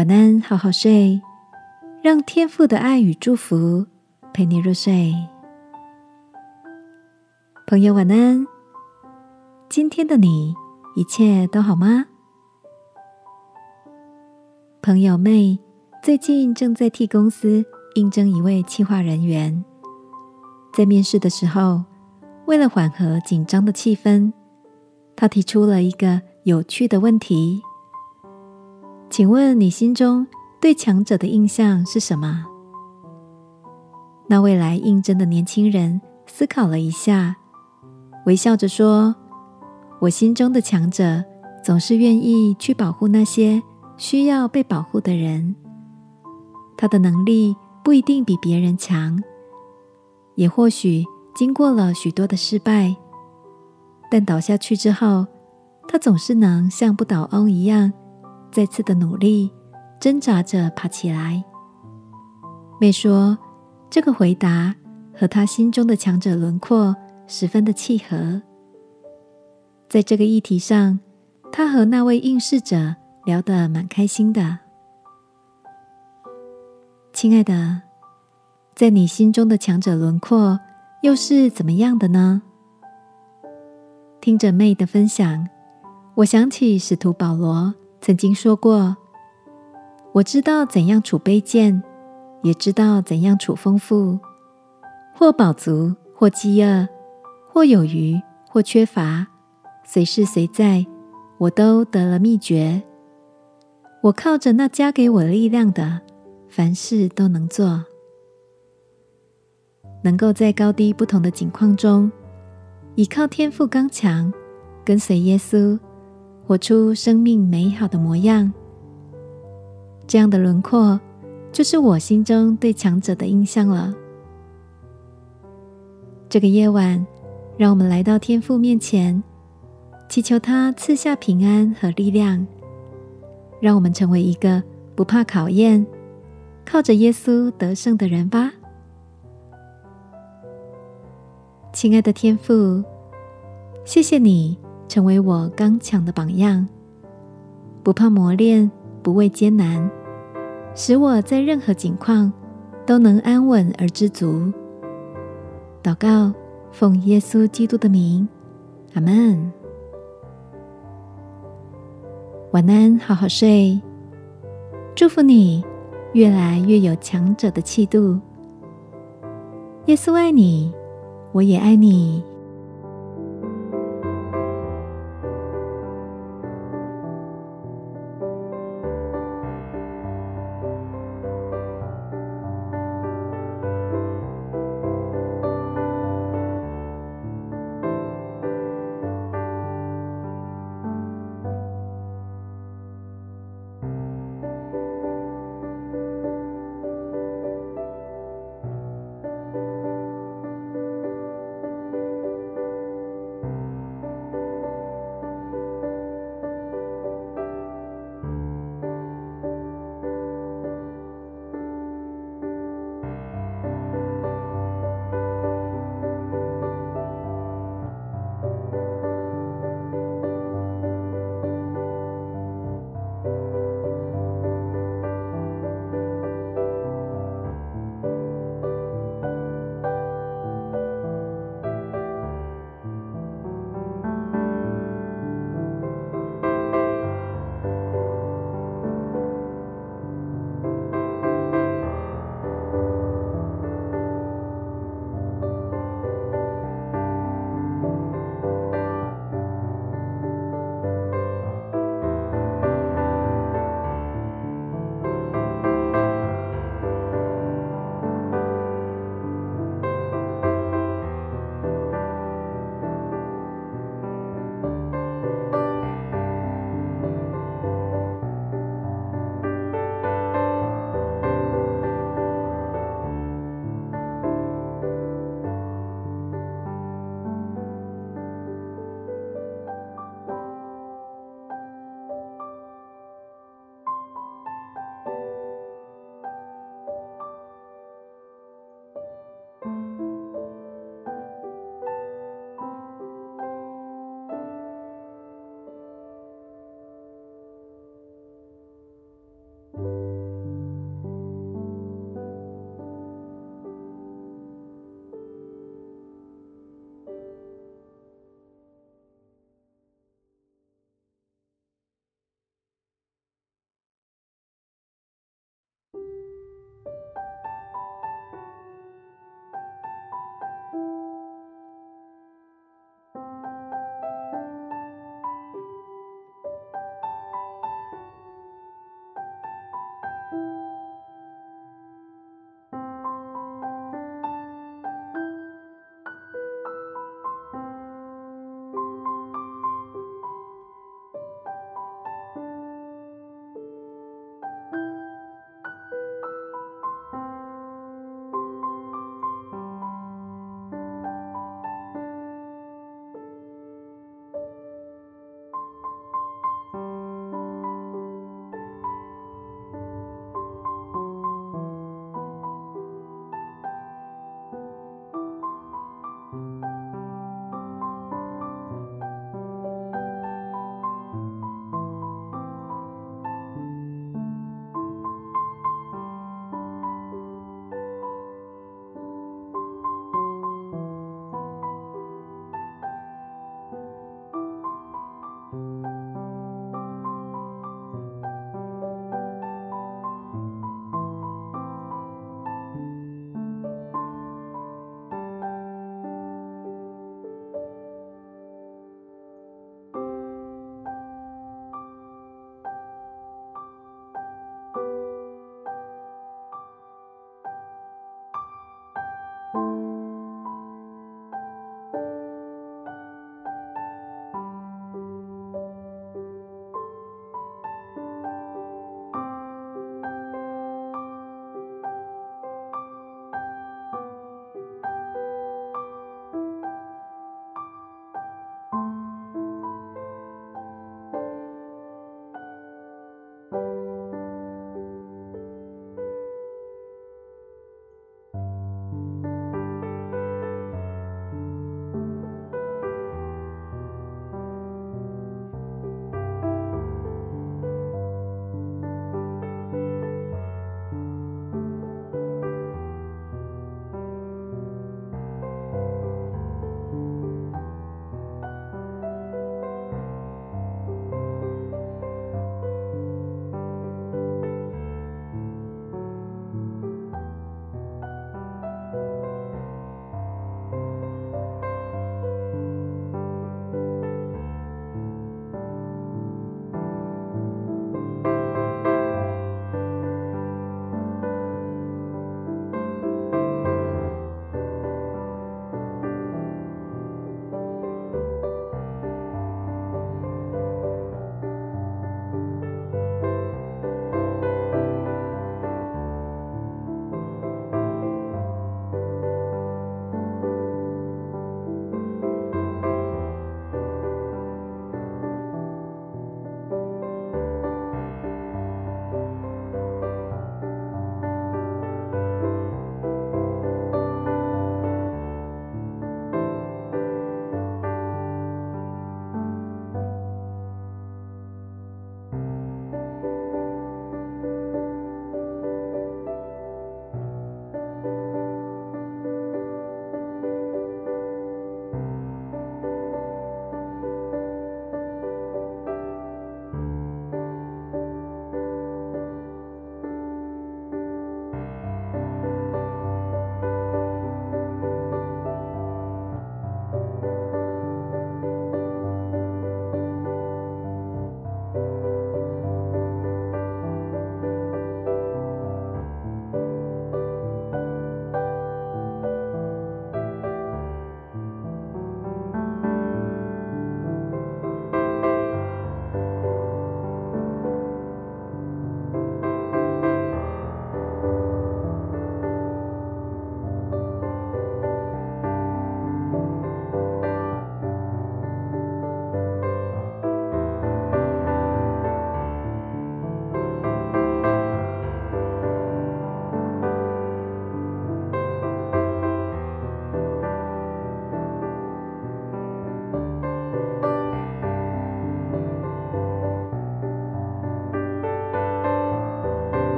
晚安，好好睡，让天父的爱与祝福陪你入睡。朋友，晚安。今天的你一切都好吗？朋友妹最近正在替公司应征一位企划人员，在面试的时候，为了缓和紧张的气氛。他提出了一个有趣的问题：“请问你心中对强者的印象是什么？”那未来应征的年轻人思考了一下，微笑着说：“我心中的强者总是愿意去保护那些需要被保护的人。他的能力不一定比别人强，也或许经过了许多的失败。”但倒下去之后，他总是能像不倒翁一样，再次的努力挣扎着爬起来。妹说，这个回答和她心中的强者轮廓十分的契合。在这个议题上，她和那位应试者聊得蛮开心的。亲爱的，在你心中的强者轮廓又是怎么样的呢？听着妹的分享，我想起使徒保罗曾经说过：“我知道怎样储卑贱，也知道怎样储丰富；或饱足，或饥饿；或有余，或缺乏。随时随在，我都得了秘诀。我靠着那加给我力量的，凡事都能做，能够在高低不同的境况中。”依靠天赋刚强，跟随耶稣，活出生命美好的模样。这样的轮廓，就是我心中对强者的印象了。这个夜晚，让我们来到天父面前，祈求他赐下平安和力量，让我们成为一个不怕考验、靠着耶稣得胜的人吧。亲爱的天父，谢谢你成为我刚强的榜样，不怕磨练，不畏艰难，使我在任何境况都能安稳而知足。祷告，奉耶稣基督的名，阿门。晚安，好好睡。祝福你，越来越有强者的气度。耶稣爱你。我也爱你。